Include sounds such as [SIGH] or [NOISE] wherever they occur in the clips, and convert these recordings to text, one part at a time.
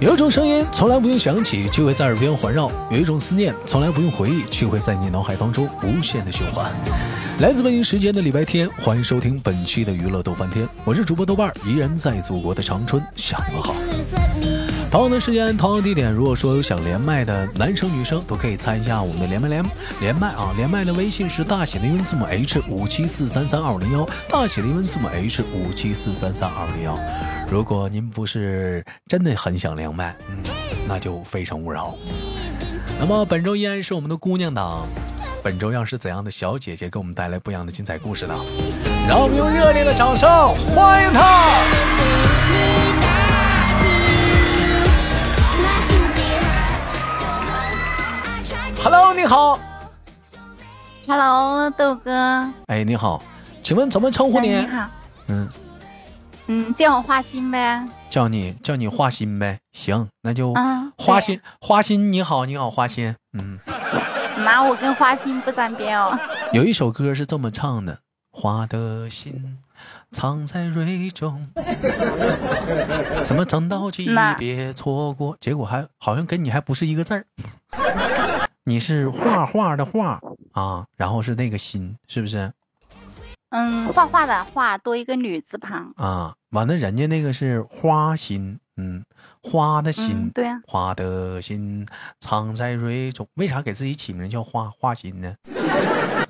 有一种声音从来不用响起，却会在耳边环绕；有一种思念从来不用回忆，却会在你脑海当中无限的循环。来自北京时间的礼拜天，欢迎收听本期的娱乐逗翻天，我是主播豆瓣，依然在祖国的长春向你们好。同样的时间，同样的地点，如果说有想连麦的男生女生，都可以参加我们的连麦连连麦啊！连麦的微信是大写的英文字母 H 五七四三三二五零幺，大写的英文字母 H 五七四三三二五零幺。如果您不是真的很想连麦，嗯，那就非诚勿扰。那么本周依然是我们的姑娘档，本周要是怎样的小姐姐给我们带来不一样的精彩故事呢？让我们用热烈的掌声欢迎她！Hello，你好。Hello，豆哥。哎，你好，请问怎么称呼你？你好。嗯嗯，叫我花心呗。叫你叫你花心呗。行，那就花心花心。你好，你好，花心。嗯。那我跟花心不沾边哦。有一首歌是这么唱的：花的心藏在蕊中，[LAUGHS] 什么等到季别错过，结果还好像跟你还不是一个字儿。[LAUGHS] 你是画画的画啊，然后是那个心，是不是？嗯，画画的画多一个女字旁啊。完了，人家那个是花心，嗯，花的心，对呀，花的心藏在蕊中。为啥给自己起名叫画画心呢？[LAUGHS]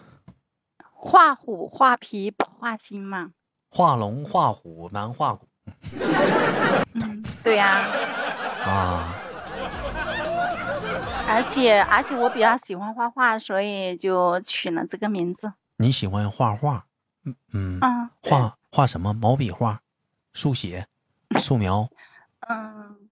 画虎画皮不画心嘛。画龙画虎难画骨。[LAUGHS] 嗯，对呀。啊。[LAUGHS] 而且而且我比较喜欢画画，所以就取了这个名字。你喜欢画画？嗯嗯。画画什么？毛笔画、速写、素描。嗯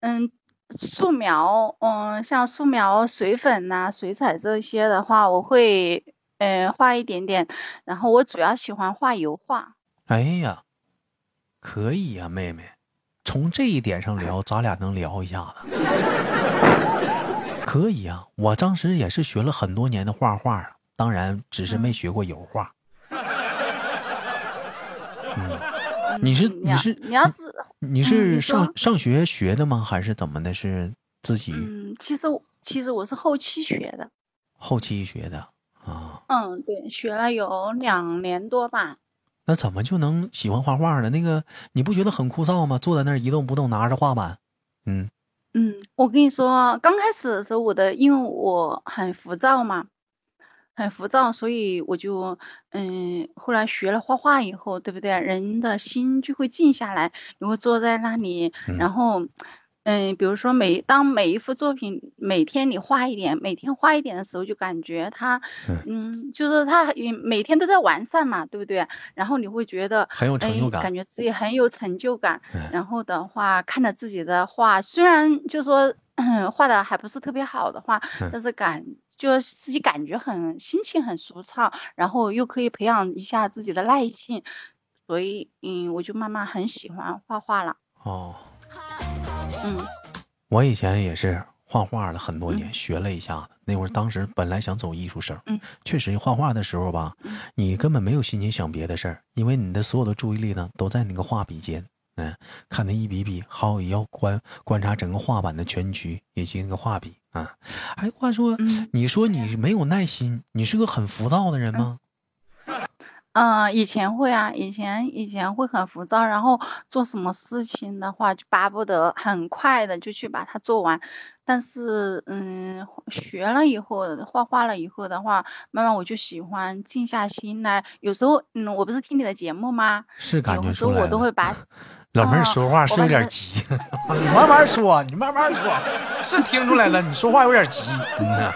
嗯，素描，嗯，像素描、水粉呐、水彩这些的话，我会嗯画一点点。然后我主要喜欢画油画。哎呀，可以呀，妹妹，从这一点上聊，咱俩能聊一下子。可以啊，我当时也是学了很多年的画画，当然只是没学过油画。嗯，你是你是你要是你是上上学学的吗？还是怎么的？是自己？嗯，其实其实我是后期学的。后期学的啊？嗯，对，学了有两年多吧。那怎么就能喜欢画画了？那个你不觉得很枯燥吗？坐在那儿一动不动，拿着画板，嗯。嗯，我跟你说，刚开始的时候，我的因为我很浮躁嘛，很浮躁，所以我就嗯，后来学了画画以后，对不对？人的心就会静下来，你会坐在那里，然后。嗯，比如说每当每一幅作品每天你画一点，每天画一点的时候，就感觉它，嗯，就是它每天都在完善嘛，对不对？然后你会觉得很有成就感，感觉自己很有成就感。然后的话，看着自己的画，虽然就说 [CLEARS THROAT] 画的还不是特别好的话，但是感就自己感觉很心情很舒畅，然后又可以培养一下自己的耐性，所以嗯，我就慢慢很喜欢画画了。哦。嗯，我以前也是画画了很多年，学了一下子。那会儿当时本来想走艺术生，嗯，确实画画的时候吧，你根本没有心情想别的事儿，因为你的所有的注意力呢都在那个画笔尖，嗯，看那一笔笔，好也要观观察整个画板的全局以及那个画笔啊。哎，话说，你说你没有耐心，你是个很浮躁的人吗？嗯，以前会啊，以前以前会很浮躁，然后做什么事情的话，就巴不得很快的就去把它做完。但是，嗯，学了以后，画画了以后的话，慢慢我就喜欢静下心来。有时候，嗯，我不是听你的节目吗？是感觉出来。有时候我都会把 [LAUGHS] 老妹儿说话是有点急，[LAUGHS] 你慢慢说，你慢慢说，是听出来了，你说话有点急，[LAUGHS] 嗯呐。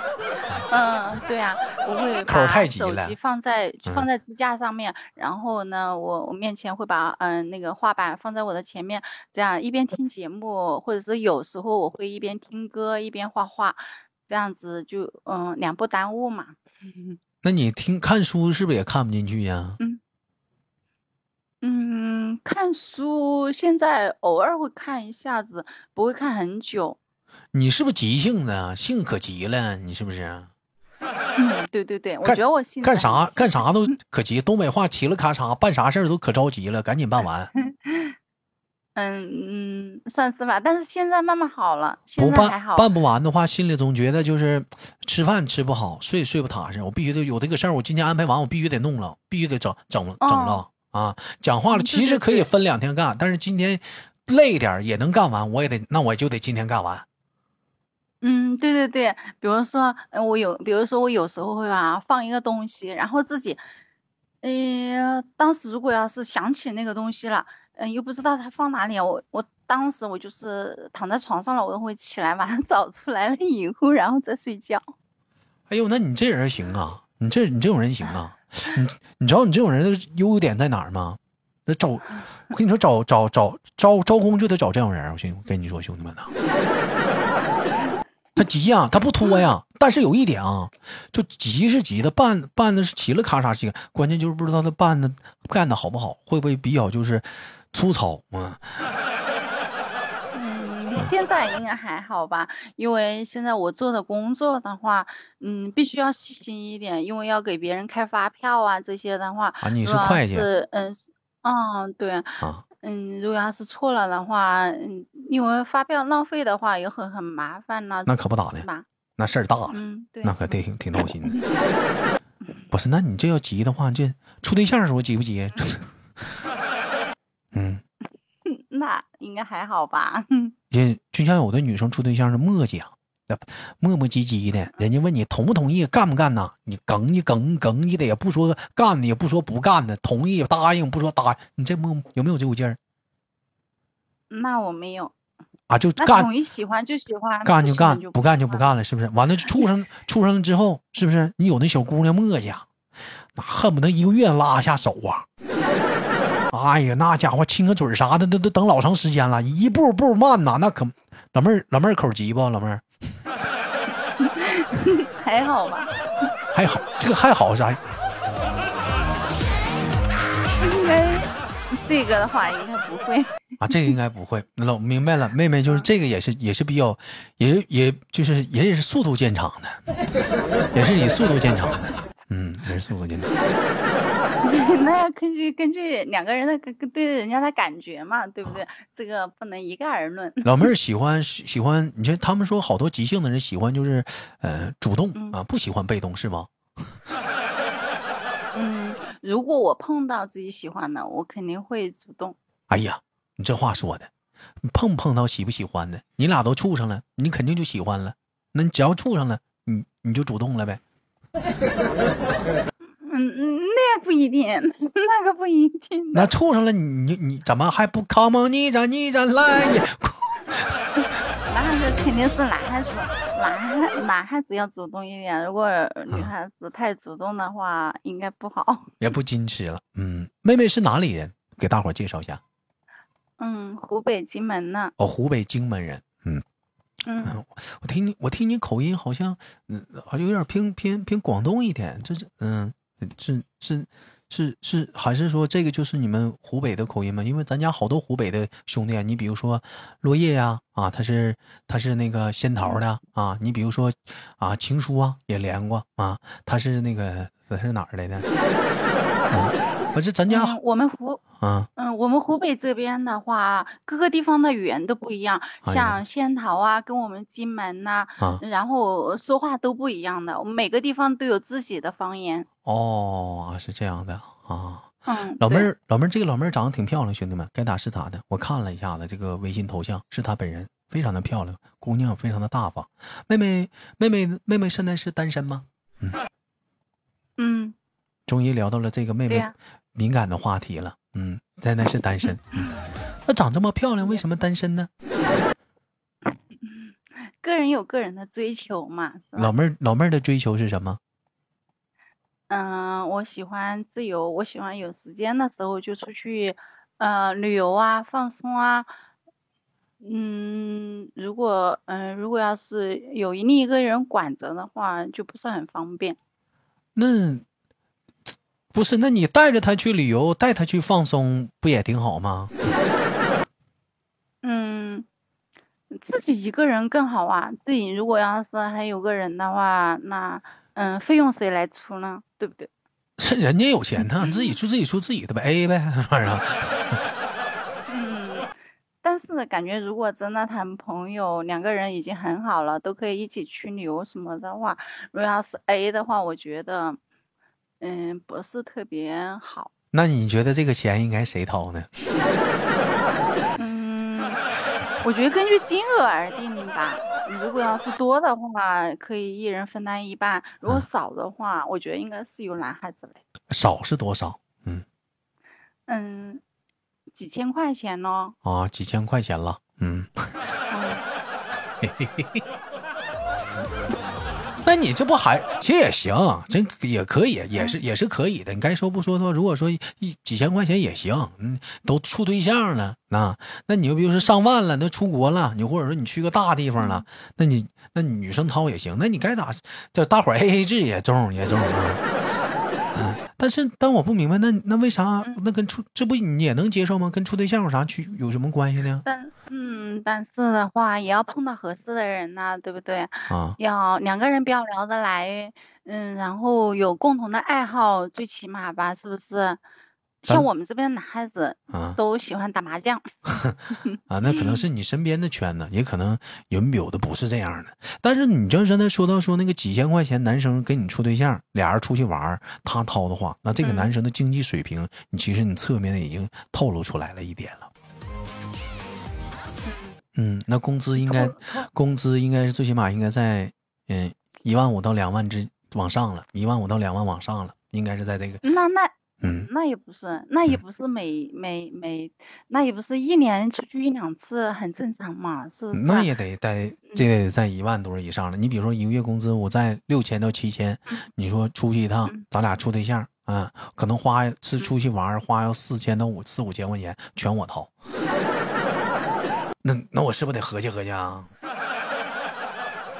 嗯，对啊，我会把手机放在放在支架上面，然后呢，我我面前会把嗯那个画板放在我的前面，这样一边听节目，或者是有时候我会一边听歌一边画画，这样子就嗯两不耽误嘛。[LAUGHS] 那你听看书是不是也看不进去呀？嗯嗯，看书现在偶尔会看一下子，不会看很久。你是不是急性子啊？性可急了，你是不是？嗯，对对对，我觉得我性干啥干啥都可急，东北话，齐了咔嚓，办啥事儿都可着急了，赶紧办完。[LAUGHS] 嗯嗯，算是吧。但是现在慢慢好了，不现在还好。办办不完的话，心里总觉得就是吃饭吃不好，睡睡不踏实。我必须得有这个事儿，我今天安排完，我必须得弄了，必须得整整整了、啊！讲话了，其实可以分两天干，但是今天累点儿也能干完，我也得那我就得今天干完。嗯，对对对，比如说，呃我有，比如说我有时候会吧放一个东西，然后自己，呃，当时如果要是想起那个东西了，嗯、又不知道它放哪里，我我当时我就是躺在床上了，我都会起来把它 [LAUGHS] 找出来了以后，然后再睡觉。哎呦，那你这人行啊，你这你这种人行啊，你你知道你这种人的优点在哪儿吗？那找，我跟你说，找找找招招工就得找这种人，我兄跟你说，兄弟们呐，他急呀、他不拖呀，但是有一点啊，就急是急的，办办的是齐了咔嚓急，关键就是不知道他办的干的好不好，会不会比较就是粗糙，啊，现在应该还好吧，因为现在我做的工作的话，嗯，必须要细心一点，因为要给别人开发票啊，这些的话，啊，你是会计是嗯，是嗯，对，啊，嗯，如果要是错了的话，嗯，因为发票浪费的话也很很麻烦呢，那可不咋的？那事儿大了。嗯，对，那可得挺挺闹心的。不是，那你这要急的话，这处对象的时候急不急？[LAUGHS] 嗯，[LAUGHS] 那应该还好吧？这就像有的女生处对象是磨叽啊，磨磨唧唧的，人家问你同不同意，干不干呐？你哽叽哽哽叽的，也不说干的，也不说不干的，同意答应不说答应，你这磨有没有这股劲儿那我没有，啊？就那干同意喜欢就喜欢，干就干，不干就。不干了，是不是？完了处上 [LAUGHS] 处上了之后，是不是？你有那小姑娘磨叽啊，那恨不得一个月拉下手啊！哎呀，那家伙亲个嘴儿啥的，都都等老长时间了，一步步慢呐，那可老妹儿老妹儿口急不？老妹儿 [LAUGHS] 还好吧？还好，这个还好啥？应该这个的话应该不会。啊，这个应该不会。老明白了，妹妹就是这个也是也是比较，也也就是也也是速度见长的，也是以速度见长的，嗯，还是速度见长。[LAUGHS] 那要根据根据两个人的跟跟对人家的感觉嘛，对不对？这个不能一概而论。[LAUGHS] 老妹儿喜欢喜喜欢，你看他们说好多急性的人喜欢就是，呃，主动嗯啊，不喜欢被动是吗？[LAUGHS] 嗯，如果我碰到自己喜欢的，我肯定会主动。哎呀，你这话说的，碰不碰到喜不喜欢的，你俩都处上了，你肯定就喜欢了。那你只要处上了，你你就主动了呗。嗯 [LAUGHS] 嗯，那不一定，那个不一定。那处上了，你你你怎么还不 come on 你站你站来？你那个 [LAUGHS] 肯定是男孩子，男孩男孩子要主动一点。如果女孩子太主动的话，应该不好。也不矜持了。嗯，妹妹是哪里人？给大伙儿介绍一下。嗯，湖北荆门呢。哦，湖北荆门人。嗯，嗯，[LAUGHS] 我听你我听你口音好像，嗯，好像有点偏偏偏广东一点。这是嗯，是是是是，还是说这个就是你们湖北的口音吗？因为咱家好多湖北的兄弟啊，你比如说落叶呀、啊，他是他是那个仙桃的啊，你比如说啊情书啊也连过啊，他是那个他是哪儿来的？啊，[LAUGHS] 我这咱家嗯我们湖啊嗯，我们湖北这边的话，各个地方的语言都不一样，哎像仙桃啊，跟我们荆门呐、啊然后说话都不一样的。我们每个地方都有自己的方言。哦，是这样的啊。嗯，老妹儿，老妹儿，这个老妹儿长得挺漂亮，兄弟们，该打是咋的。我看了一下子这个微信头像，是她本人，非常的漂亮，姑娘非常的大方。妹妹，妹妹，妹妹现在是单身吗？嗯，嗯终于聊到了这个妹妹敏感的话题了。嗯，现在是单身。嗯，那长这么漂亮，为什么单身呢？个人有个人的追求嘛，老妹儿，老妹儿的追求是什么？嗯，我喜欢自由，我喜欢有时间的时候就出去，呃，旅游啊，放松啊。嗯，如果嗯、如果要是有另一个人管着的话，就不是很方便。那不是？那你带着他去旅游，带他去放松，不也挺好吗？嗯，自己一个人更好啊。自己如果要是还有个人的话，那嗯，费用谁来出呢？对不对？是人家有钱呢，[LAUGHS] 自己出自己出自己的呗，A 呗，是不是啊？嗯，但是感觉如果真的谈朋友，两个人已经很好了，都可以一起去旅游什么的话，如果要是 A 的话，我觉得，嗯，不是特别好。那你觉得这个钱应该谁掏呢？[LAUGHS] 嗯，我觉得根据金额而定吧。如果要是多的话，可以一人分担一半；如果少的话，我觉得应该是由男孩子来。少是多少？嗯嗯，几千块钱呢？啊，几千块钱了。嗯。[LAUGHS] 那你这不还其实也行，真也可以，也是也是可以的。你该说不说的话，如果说一几千块钱也行，嗯，都处对象了，那那你又比如说上万了，那出国了，你或者说你去个大地方了，那你那女生掏也行，那你该咋这大伙 A A 制也中也中啊。但是，但我不明白，那那为啥那跟处这不你也能接受吗？跟处对象有啥区有什么关系呢？但嗯，但是的话也要碰到合适的人呐，对不对？啊，要两个人比较聊得来，嗯，然后有共同的爱好，最起码吧，是不是？像我们这边男孩子啊，都喜欢打麻将 [LAUGHS] 啊，那可能是你身边的圈子，也可能有有的不是这样的。但是你就刚才说到说那个几千块钱，男生跟你处对象，俩人出去玩，他掏的话，那这个男生的经济水平，你其实你侧面的已经透露出来了一点了。嗯，那工资应该，工资应该是最起码应该在嗯一万五到两万之往上了，一万五到两万往上了，应该是在这个。那那。嗯，那也不是，那也不是每每每，那也不是一年出去一两次很正常嘛，是不是？那也得在这得在一万多以上了。你比如说一个月工资我在六千到七千，你说出去一趟，咱俩处对象啊，可能花是出去玩花要四千到五四五千块钱，全我掏。[LAUGHS] 那那我是不是得合计合计啊？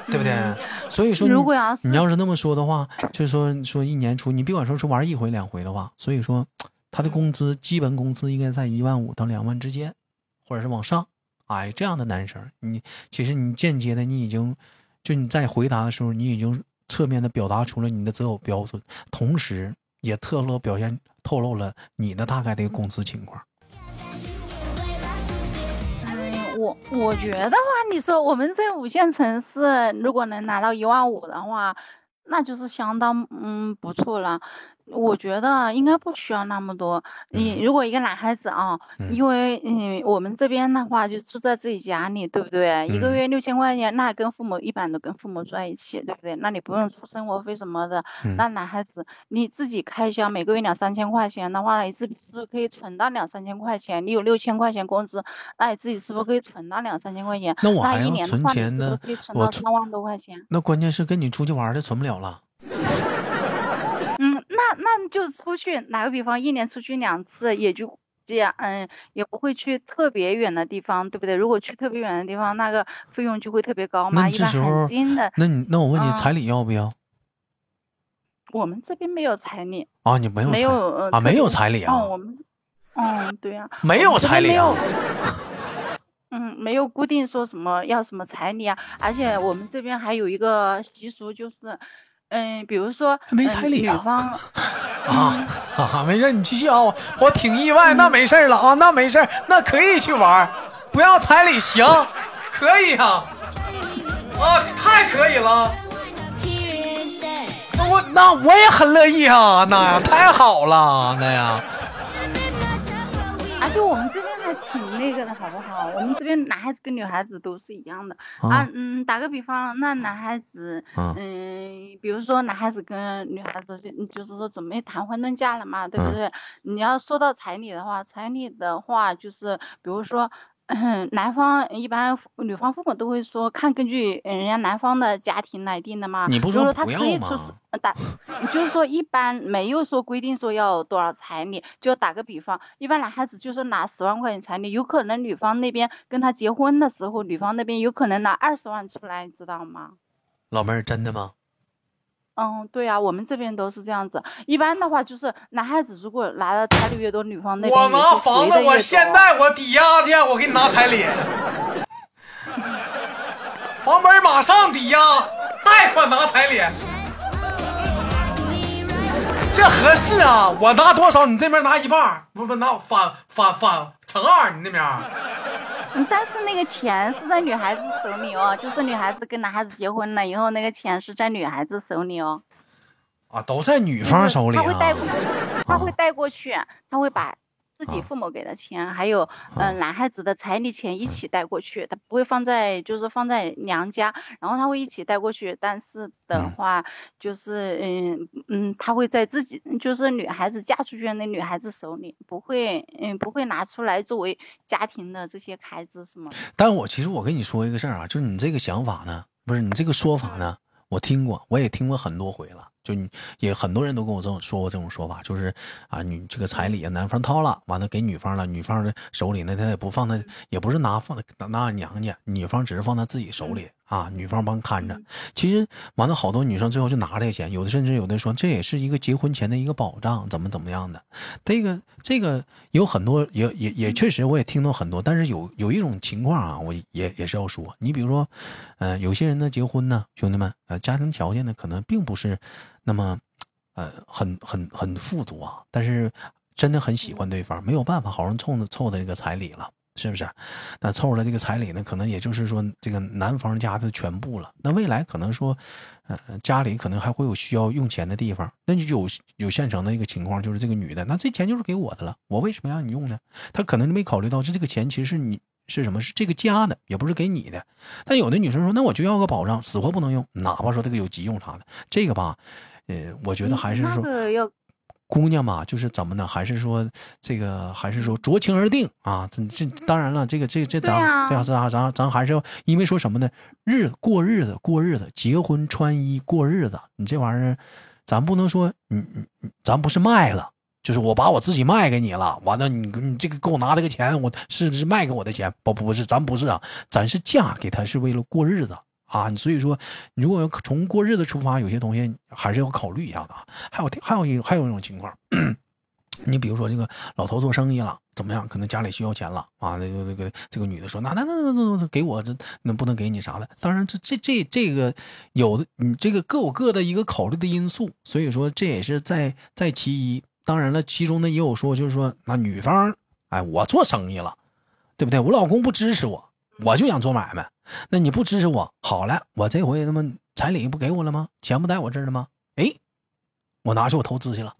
对不对？所以说，如果要是你要是那么说的话，就是说说一年出，你别管说是玩一回两回的话，所以说他的工资基本工资应该在一万五到两万之间，或者是往上。哎，这样的男生，你其实你间接的你已经，就你在回答的时候，你已经侧面的表达出了你的择偶标准，同时也透露表现透露了你的大概的一个工资情况。我觉得话，你说我们这五线城市，如果能拿到一万五的话，那就是相当嗯不错了。我觉得应该不需要那么多。你如果一个男孩子啊，因为嗯，我们这边的话就住在自己家里，对不对？一个月六千块钱，那跟父母一般都跟父母住在一起，对不对？那你不用出生活费什么的。那男孩子你自己开销每个月两三千块钱的话，你自己是不是可以存到两三千块钱？你有六千块钱工资，那你自己是不是可以存到两三千块钱？那我还要存钱呢，我三万多块钱。那关键是跟你出去玩的存不了了。那就出去，打个比方，一年出去两次，也就这样，嗯，也不会去特别远的地方，对不对？如果去特别远的地方，那个费用就会特别高嘛。一般很近的，那你那我问你，彩礼要不要？我们这边没有彩礼啊，你没有没有啊，没有彩礼啊。嗯，我们，嗯，对呀，没有彩礼啊。嗯，没有固定说什么要什么彩礼啊，而且我们这边还有一个习俗就是。嗯，比如说没彩礼啊，女方啊 [LAUGHS] 啊，[LAUGHS] 没事，你继续啊，我我挺意外，那没事了啊，那没事，那可以去玩，不要彩礼行，可以啊，啊，太可以了，那我那我也很乐意啊，那呀，太好了，那呀，而且我们这边。挺那个的好不好？我们这边男孩子跟女孩子都是一样的啊。嗯，打个比方，那男孩子，嗯，比如说男孩子跟女孩子就就是说准备谈婚论嫁了嘛，对不对？你要说到彩礼的话，彩礼的话就是比如说。男方一般女方父母都会说看根据人家男方的家庭来定的嘛。你不说他可以出打，就是说一般没有说规定说要多少彩礼，就打个比方，一般男孩子就是拿十万块钱彩礼，有可能女方那边跟他结婚的时候，女方那边有可能拿二十万出来，你知道吗？老妹儿，真的吗？嗯，对呀，我们这边都是这样子。一般的话，就是男孩子如果拿的彩礼越多，女方那边我拿房子，我现在我抵押去，我给你拿彩礼。房本马上抵押，贷款拿彩礼，这合适啊？我拿多少，你这边拿一半，不不拿反反反乘二，你那边。嗯，但是那个钱是在女孩子手里哦，就是女孩子跟男孩子结婚了以后，那个钱是在女孩子手里哦。啊，都在女方手里啊。他会带过，他会带过去，他会把。自己父母给的钱，还有嗯男孩子的彩礼钱一起带过去，他不会放在就是放在娘家，然后他会一起带过去。但是的话，就是嗯嗯，他会在自己就是女孩子嫁出去的那女孩子手里，不会嗯不会拿出来作为家庭的这些开支，是吗？但我其实我跟你说一个事儿啊，就是你这个想法呢，不是你这个说法呢，我听过，我也听过很多回了。就你也很多人都跟我这种说过这种说法，就是啊，女这个彩礼啊，男方掏了，完了给女方了，女方的手里呢，他也不放在，也不是拿放在拿娘家，女方只是放在自己手里啊，女方帮看着。其实完了，好多女生最后就拿这个钱，有的甚至有的说这也是一个结婚前的一个保障，怎么怎么样的。这个这个有很多，也也也确实我也听到很多，但是有有一种情况啊，我也也是要说，你比如说，呃，有些人呢结婚呢，兄弟们，呃，家庭条件呢可能并不是。那么，呃，很很很富足啊，但是真的很喜欢对方，没有办法，好容易凑的凑的这个彩礼了，是不是？那凑出来这个彩礼呢，可能也就是说这个男方家的全部了。那未来可能说，呃，家里可能还会有需要用钱的地方，那就有有现成的一个情况，就是这个女的，那这钱就是给我的了，我为什么让你用呢？他可能没考虑到，这这个钱其实是你是什么？是这个家的，也不是给你的。但有的女生说，那我就要个保障，死活不能用，哪怕说这个有急用啥的，这个吧。呃，我觉得还是说，姑娘嘛，就是怎么呢？还是说这个，还是说酌情而定啊？这这当然了，这个这这咱这咱咱咱还是要，因为说什么呢？日过日子过日子，结婚穿衣过日子，你这玩意儿，咱不能说，嗯嗯，咱不是卖了，就是我把我自己卖给你了，完了你你这个给我拿这个钱，我是是卖给我的钱，不不不是，咱不是啊，咱是嫁给他是为了过日子。啊，所以说，如果要从过日子出发，有些东西还是要考虑一下的啊。还有，还有一还有一种情况，[CLEARS THROAT] 你比如说这个老头做生意了，怎么样？可能家里需要钱了啊。那个那个这个女的说，那那那那那给我这那不能给你啥的。当然，这这这这个有的，你这个各有各的一个考虑的因素。所以说，这也是在在其一。当然了，其中呢也有说，就是说那女方，哎，我做生意了，对不对？我老公不支持我，我就想做买卖。那你不支持我，好了，我这回他妈彩礼不给我了吗？钱不在我这儿了吗？哎，我拿去我投资去了。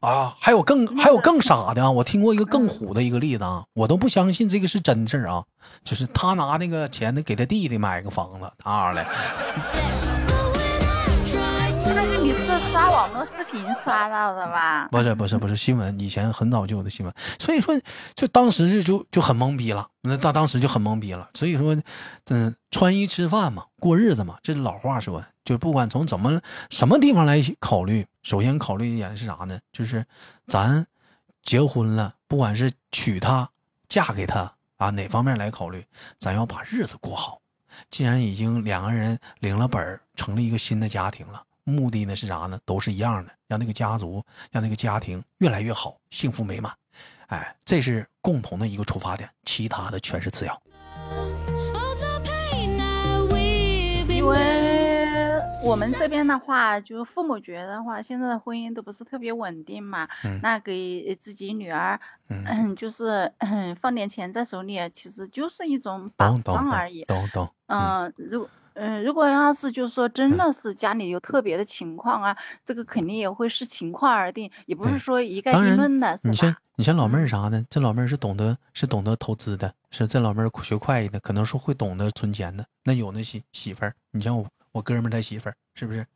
啊，还有更还有更傻的啊！我听过一个更虎的一个例子啊，我都不相信这个是真事儿啊，就是他拿那个钱呢给他弟弟买个房子，他嘞。刷网络视频刷到的吧？不是不是不是新闻，以前很早就有的新闻。所以说，就当时就就就很懵逼了。那到当时就很懵逼了。所以说，嗯，穿衣吃饭嘛，过日子嘛，这老话说。就不管从怎么什么地方来考虑，首先考虑一点是啥呢？就是咱结婚了，不管是娶她、嫁给他啊，哪方面来考虑，咱要把日子过好。既然已经两个人领了本儿，成立一个新的家庭了。目的呢是啥呢？都是一样的，让那个家族，让那个家庭越来越好，幸福美满。哎，这是共同的一个出发点，其他的全是次要。因为我们这边的话，就父母觉得话，现在的婚姻都不是特别稳定嘛，那给自己女儿，嗯，[CLEARS THROAT] 就是 [CLEARS THROAT] 放点钱在手里，其实就是一种保障而已。懂懂。嗯，如。嗯，如果要是就是说真的是家里有特别的情况啊，这个肯定也会视情况而定，也不是说一概而论的，是吧？你像你像老妹儿啥的，这老妹儿是懂得是懂得投资的，是这老妹儿学会计的，可能是会懂得存钱的。那有那媳媳妇儿，你像我我哥们儿他媳妇儿，是不是？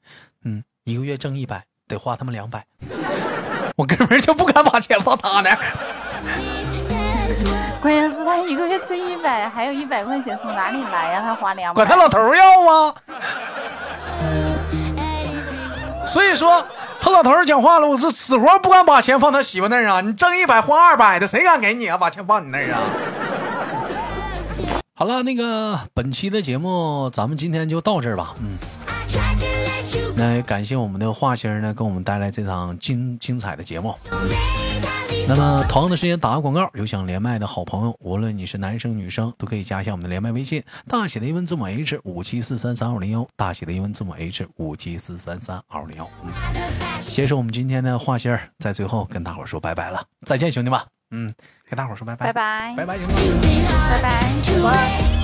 嗯，一个月挣一百，得花他们两百，[LAUGHS] 我哥们儿就不敢把钱放他那儿。[LAUGHS] 关键是他一个月挣一百，还有一百块钱从哪里来呀？他花两百，管他老头要啊！所以说，他老头讲话了，我是死活不敢把钱放他媳妇那儿啊！你挣一百花二百的，谁敢给你啊？把钱放你那儿啊？[LAUGHS] 好了，那个本期的节目咱们今天就到这儿吧。嗯，那感谢我们的华星呢，给我们带来这场精精彩的节目。那么同样的时间打个广告，有想连麦的好朋友，无论你是男生女生，都可以加一下我们的连麦微信，大写的英文字母 H 五七四三三二零幺，大写的英文字母 H 五七四三三二零幺。携手我们今天的画心儿，在最后跟大伙说拜拜了，再见，兄弟们。嗯，跟大伙儿说拜拜，拜拜，拜拜，拜拜，晚安。